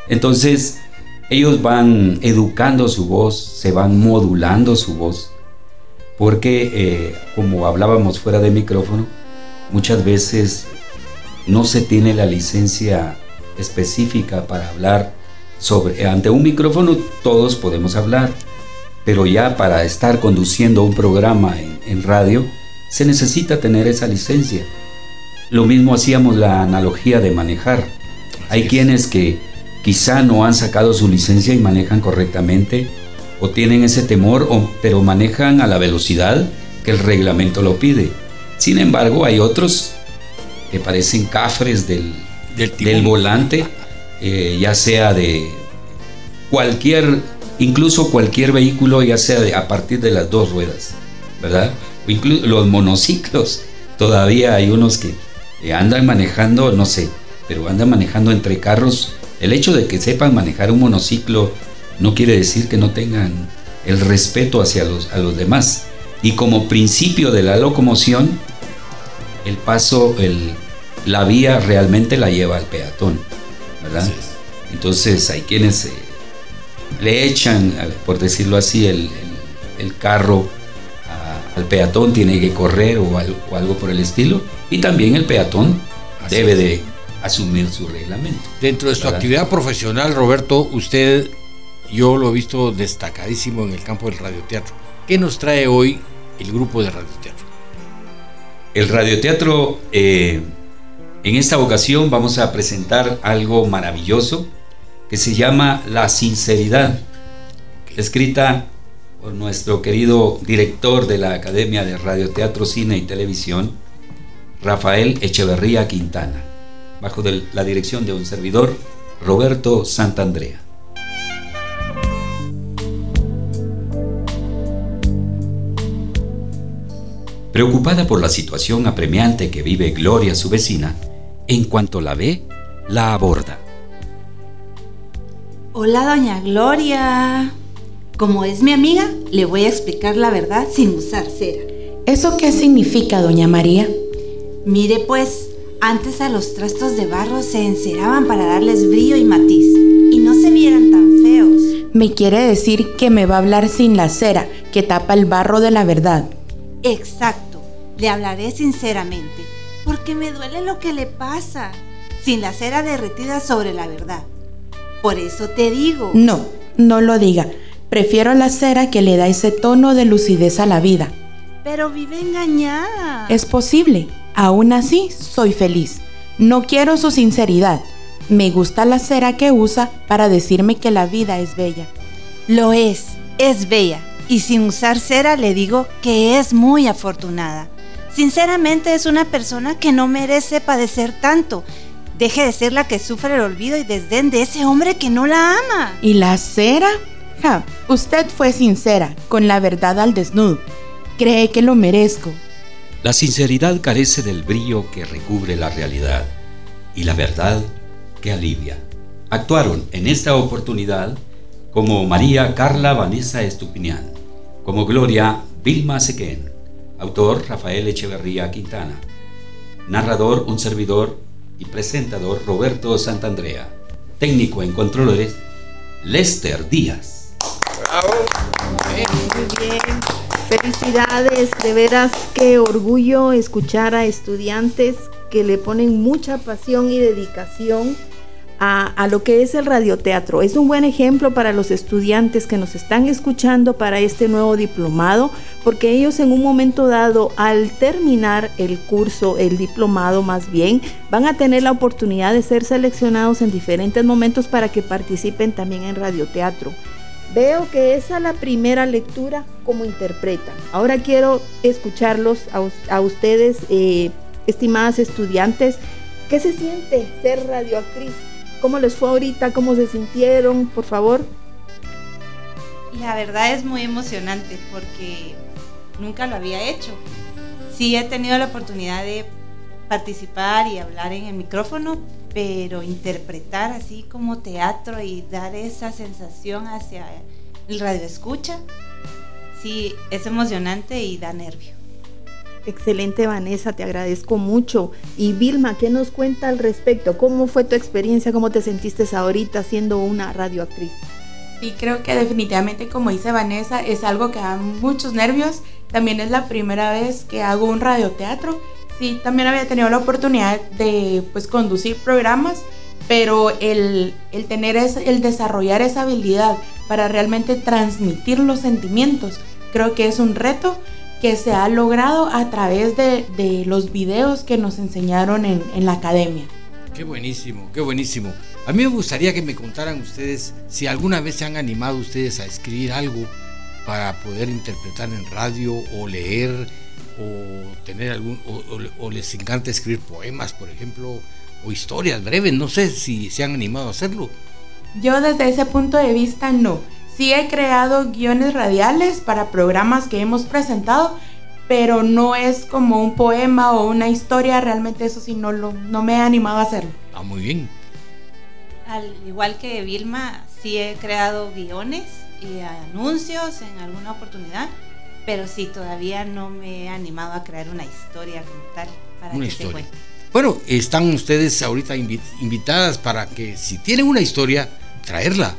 S10: Entonces, ellos van educando su voz, se van modulando su voz, porque eh, como hablábamos fuera de micrófono, muchas veces no se tiene la licencia específica para hablar sobre, ante un micrófono todos podemos hablar, pero ya para estar conduciendo un programa en, radio se necesita tener esa licencia. Lo mismo hacíamos la analogía de manejar. Hay quienes que quizá no han sacado su licencia y manejan correctamente o tienen ese temor, pero manejan a la velocidad que el reglamento lo pide. Sin embargo, hay otros que parecen cafres del, del, volante, eh, ya sea de cualquier, incluso cualquier vehículo, ya sea de, a partir de las dos ruedas, ¿verdad? Incluso los monociclos, todavía hay unos que andan manejando, no sé, pero andan manejando entre carros. El hecho de que sepan manejar un monociclo no quiere decir que no tengan el respeto hacia los, a los demás. Y como principio de la locomoción, el paso, el, la vía realmente la lleva al peatón, ¿verdad? Entonces hay quienes eh, le echan, por decirlo así, el, carro al peatón, tiene que correr o algo, por el estilo, y también el peatón debe de asumir su reglamento.
S2: Dentro de su actividad profesional, Roberto, usted, yo lo he visto destacadísimo en el campo del radioteatro. ¿Qué nos trae hoy el grupo de radioteatro?
S10: El radioteatro, eh, en esta ocasión vamos a presentar algo maravilloso que se llama La Sinceridad, escrita por nuestro querido director de la Academia de Radioteatro, Cine y Televisión, Rafael Echeverría Quintana, bajo la dirección de un servidor, Roberto Santandrea. Preocupada por la situación apremiante que vive Gloria, su vecina, en cuanto la ve, la aborda.
S7: Hola, doña Gloria. Como es mi amiga, le voy a explicar la verdad sin usar cera.
S8: ¿Eso qué significa, doña María?
S7: Mire pues, antes a los trastos de barro se enceraban para darles brillo y matiz, y no se vieran tan feos.
S8: Me quiere decir que me va a hablar sin la cera, que tapa el barro de la verdad.
S7: Exacto, le hablaré sinceramente, porque me duele lo que le pasa, sin la cera derretida sobre la verdad. Por eso te digo.
S8: No, no lo diga. Prefiero la cera que le da ese tono de lucidez a la vida.
S7: Pero vive engañada.
S8: Es posible. Aún así, soy feliz. No quiero su sinceridad. Me gusta la cera que usa para decirme que la vida es bella.
S7: Lo es, es bella y sin usar cera le digo que es muy afortunada. Sinceramente es una persona que no merece padecer tanto. Deje de ser la que sufre el olvido y desdén de ese hombre que no la ama.
S8: ¿Y la cera? Usted fue sincera, con la verdad al desnudo. Cree que lo merezco.
S10: La sinceridad carece del brillo que recubre la realidad y la verdad que alivia. Actuaron en esta oportunidad como María Carla Vanessa Estupinián como Gloria Vilma Sequén, autor Rafael Echeverría Quintana, narrador un servidor y presentador Roberto Santandrea, técnico en controles Lester Díaz.
S3: Muy bien. Felicidades, de veras qué orgullo escuchar a estudiantes que le ponen mucha pasión y dedicación a, lo que es el radioteatro. Es un buen ejemplo para los estudiantes que nos están escuchando para este nuevo diplomado, porque ellos en un momento dado, al terminar el curso, el diplomado más bien, van a tener la oportunidad de ser seleccionados en diferentes momentos para que participen también en radioteatro. Veo que esa es la primera lectura como interpretan. Ahora quiero escucharlos a, ustedes, eh, estimadas estudiantes. ¿Qué se siente ser radioactriz? ¿Cómo les fue ahorita? ¿Cómo se sintieron? Por favor.
S7: La verdad es muy emocionante porque nunca lo había hecho. Sí he tenido la oportunidad de participar y hablar en el micrófono, pero interpretar así como teatro y dar esa sensación hacia el radio escucha, sí es emocionante y da nervio.
S3: Excelente, Vanessa, te agradezco mucho. Y Vilma, ¿qué nos cuenta al respecto? ¿Cómo fue tu experiencia? ¿Cómo te sentiste ahorita siendo una radioactriz?
S8: Sí, creo que definitivamente, como dice Vanessa, es algo que da muchos nervios. También es la primera vez que hago un radioteatro. Sí, también había tenido la oportunidad de pues, conducir programas, pero el, el tener es, el desarrollar esa habilidad para realmente transmitir los sentimientos, creo que es un reto que se ha logrado a través de, de los videos que nos enseñaron en, en, la academia.
S2: Qué buenísimo, qué buenísimo. A mí me gustaría que me contaran ustedes si alguna vez se han animado ustedes a escribir algo para poder interpretar en radio o leer o tener algún o, o les encanta escribir poemas, por ejemplo, o historias breves. No sé si se han animado a hacerlo.
S8: Yo desde ese punto de vista no Sí he creado guiones radiales para programas que hemos presentado, pero no es como un poema o una historia, realmente eso sí no, lo, no me he animado a hacerlo.
S2: Ah, muy bien.
S7: Al igual que Vilma, sí he creado guiones y anuncios en alguna oportunidad, pero sí todavía no me he animado a crear una historia como tal para
S2: una
S7: que
S2: historia.
S7: se cuente.
S2: Bueno, están ustedes ahorita invitadas para que si tienen una historia, traerla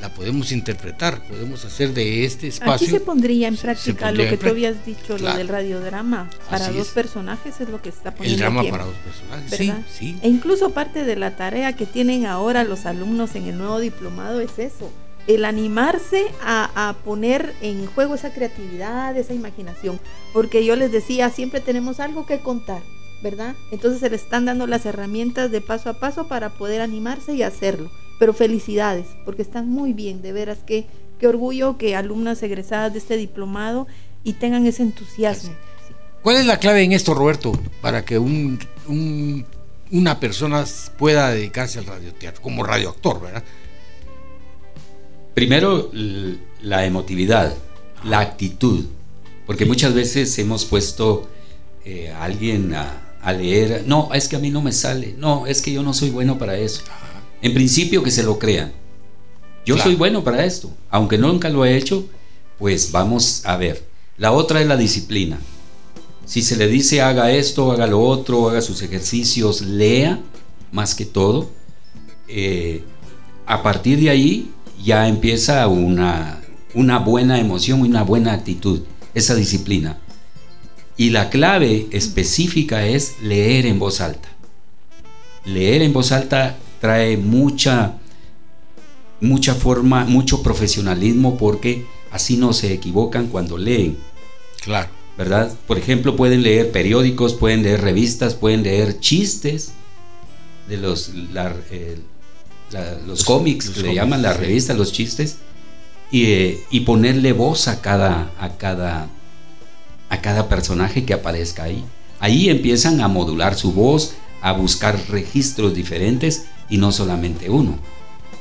S2: la podemos interpretar, podemos hacer de este espacio.
S3: Aquí se pondría en práctica
S2: pondría
S3: lo que tú habías dicho,
S2: Claro.
S3: lo del radiodrama. Para
S2: Así
S3: dos
S2: es.
S3: personajes es lo que se está
S2: El
S3: poniendo.
S2: drama
S3: aquí en-
S2: para dos personajes. Sí, sí.
S3: E incluso parte de la tarea que tienen ahora los alumnos en el nuevo diplomado es eso, el animarse a, a poner en juego esa creatividad, esa imaginación, porque yo les decía, siempre tenemos algo que contar, ¿verdad? Entonces se les están dando las herramientas de paso a paso para poder animarse y hacerlo. Pero felicidades, porque están muy bien, de veras que qué orgullo que alumnas egresadas de este diplomado y tengan ese entusiasmo.
S2: ¿Cuál es la clave en esto, Roberto, para que un, un- una persona pueda dedicarse al radioteatro, como radioactor, ¿verdad?
S10: Primero, la emotividad, la actitud, porque muchas veces hemos puesto eh, a alguien a, a leer, no, es que a mí no me sale, no, es que yo no soy bueno para eso. En principio que se lo crean. Yo
S2: Claro.
S10: soy bueno para esto, aunque nunca lo he hecho, pues vamos a ver. La otra es la disciplina. Si se le dice haga esto, haga lo otro, haga sus ejercicios, lea más que todo, eh, a partir de ahí ya empieza una, una buena emoción, una buena actitud, esa disciplina. Y la clave específica es leer en voz alta. Leer en voz alta trae mucha, mucha forma, mucho profesionalismo porque así no se equivocan cuando leen.
S2: Claro.
S10: ¿Verdad? Por ejemplo, pueden leer periódicos, pueden leer revistas, pueden leer chistes de los, la- eh, la- los cómics,
S2: los
S10: que le
S2: cómics,
S10: llaman las
S2: sí.
S10: revistas, los chistes, y, eh, y ponerle voz a cada, a, cada, a cada personaje que aparezca ahí. Ahí empiezan a modular su voz, a buscar registros diferentes y no solamente uno.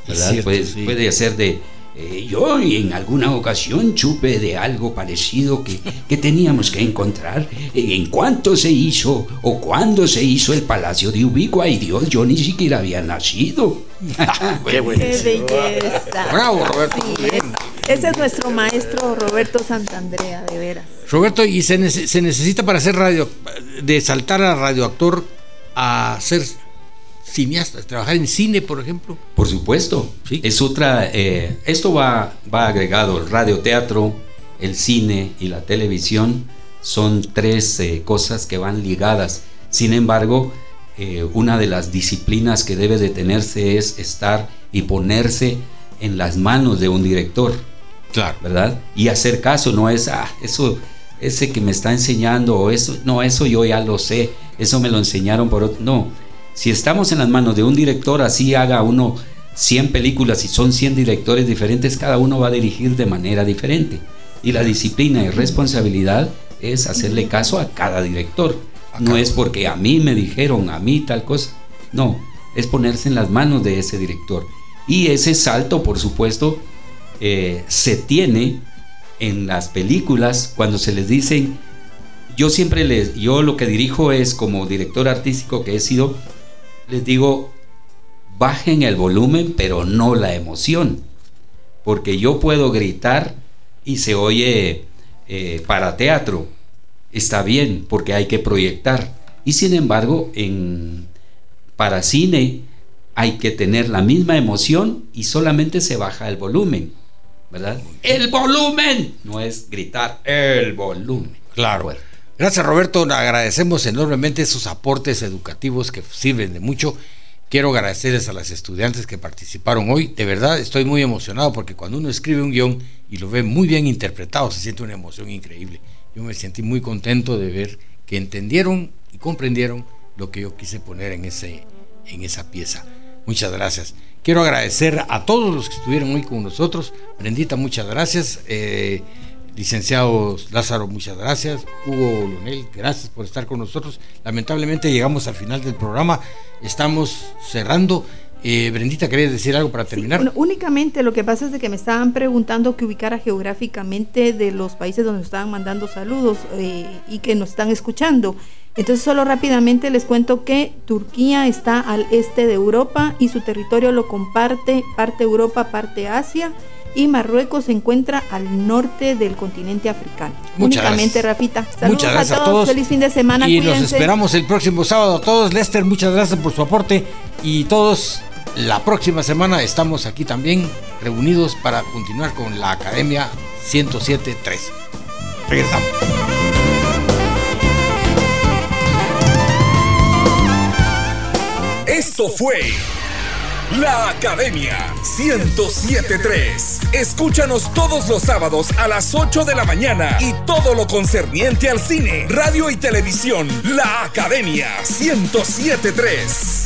S10: ¿verdad?
S2: cierto,
S10: puede,
S2: sí.
S10: puede ser de eh, yo en alguna ocasión supe de algo parecido que, que teníamos que encontrar. Eh, En cuánto se hizo o cuándo se hizo el Palacio de Ubico, ay Dios, yo ni siquiera había nacido.
S2: Qué bueno.
S3: ¡Qué belleza!
S2: Bravo, Roberto.
S3: Sí, es- ese es nuestro maestro Roberto Santandrea, de veras.
S2: Roberto, ¿y se, nece- se necesita para ser radio, de saltar a radioactor a ser cineasta, trabajar en cine, por ejemplo?
S10: Por supuesto,
S2: Sí.
S10: es otra. eh, esto va, va agregado: el radioteatro, el cine y la televisión son tres eh, cosas que van ligadas. Sin embargo, eh, una de las disciplinas que debe de tenerse es estar y ponerse en las manos de un director.
S2: Claro.
S10: ¿verdad? Y hacer caso, no es, ah, eso, ese que me está enseñando, o eso, no, eso yo ya lo sé, eso me lo enseñaron por otro. No, si estamos en las manos de un director, así haga uno 100 películas y son 100 directores diferentes, cada uno va a dirigir de manera diferente. Y la disciplina y responsabilidad es hacerle caso a cada director. No es porque a mí me dijeron, a mí tal cosa. No, es ponerse en las manos de ese director. Y ese salto, por supuesto, eh, se tiene en las películas cuando se les dicen yo siempre les yo lo que dirijo es como director artístico que he sido les digo bajen el volumen pero no la emoción porque yo puedo gritar y se oye eh, para teatro está bien porque hay que proyectar. Y sin embargo, en, para cine hay que tener la misma emoción y solamente se baja el volumen, ¿verdad? El volumen, no es gritar, el volumen.
S2: Claro. Gracias Roberto, agradecemos enormemente esos aportes educativos que sirven de mucho. Quiero agradecerles a las estudiantes que participaron hoy. De verdad estoy muy emocionado porque cuando uno escribe un guion y lo ve muy bien interpretado, se siente una emoción increíble. Yo me sentí muy contento de ver que entendieron y comprendieron lo que yo quise poner en, ese, en esa pieza. Muchas gracias. Quiero agradecer a todos los que estuvieron hoy con nosotros. Brendita, muchas gracias. Eh, licenciado Lázaro, muchas gracias. Hugo Lonel, gracias por estar con nosotros. Lamentablemente llegamos al final del programa. Estamos cerrando. Eh, Brendita, ¿querías decir algo para terminar?
S3: únicamente lo que pasa es de que me estaban preguntando que ubicara geográficamente de los países donde nos estaban mandando saludos eh, y que nos están escuchando. Entonces solo rápidamente les cuento que Turquía está al este de Europa y su territorio lo comparte parte Europa, parte Asia y Marruecos se encuentra al norte del continente africano.
S2: Muchas
S3: Únicamente,
S2: gracias.
S3: Rafita. Saludos
S2: muchas gracias
S3: a todos. Feliz fin de semana.
S2: Y
S3: cuídense.
S2: nos esperamos el próximo sábado a todos. Lester, muchas gracias por su aporte. Y todos, la próxima semana estamos aquí también reunidos para continuar con la Academia 107.3. Regresamos.
S1: Esto fue La Academia 1073. Escúchanos todos los sábados a las 8 de la mañana y todo lo concerniente al cine, radio y televisión. La Academia 1073.